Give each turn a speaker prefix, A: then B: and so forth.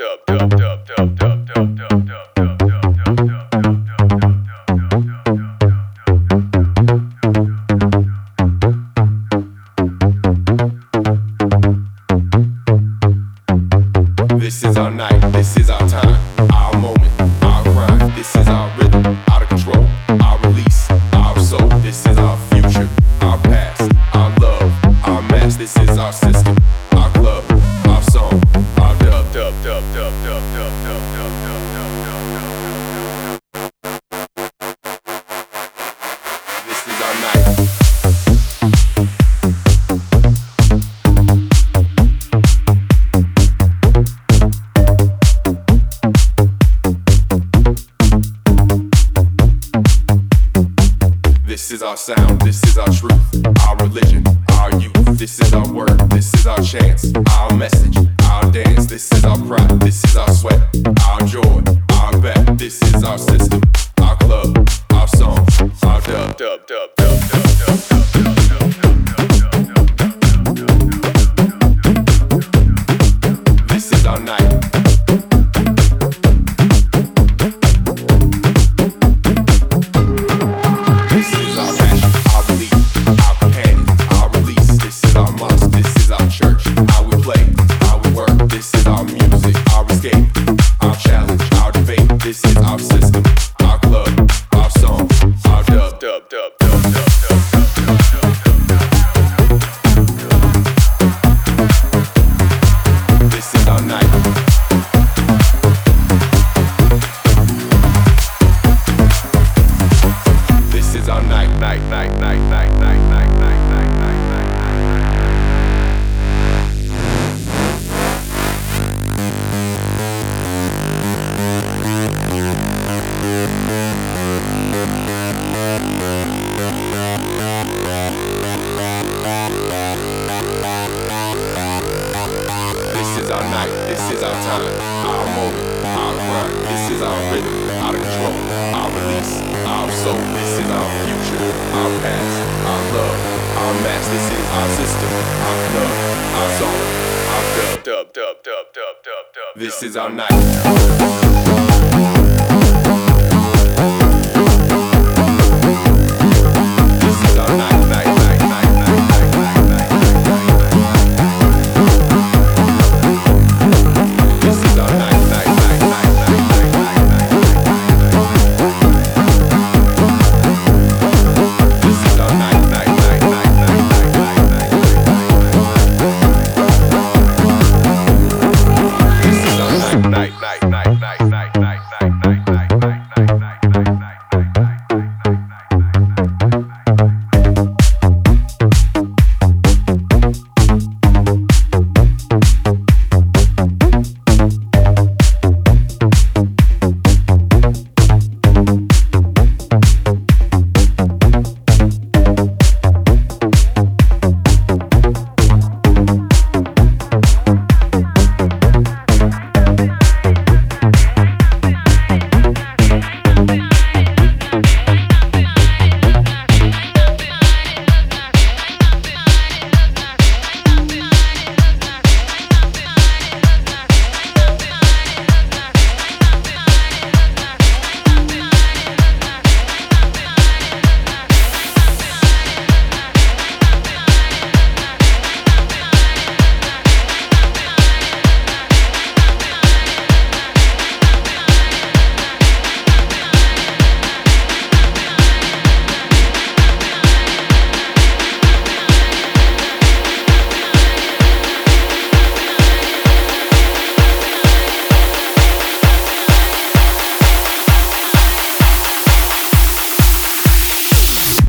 A: dub, dub, dub. sound, this is our truth, our religion, our youth, this is our word, this is our chance, our message, our dance, this is our pride, this is our sweat, our joy, our bet, this is our system. is our rhythm, our control, our release, our soul. This is our future, our past, our love, our mass. This is our system, our club, our song, our dub, dub, dub, dub, dub, dub, dub. This is our night.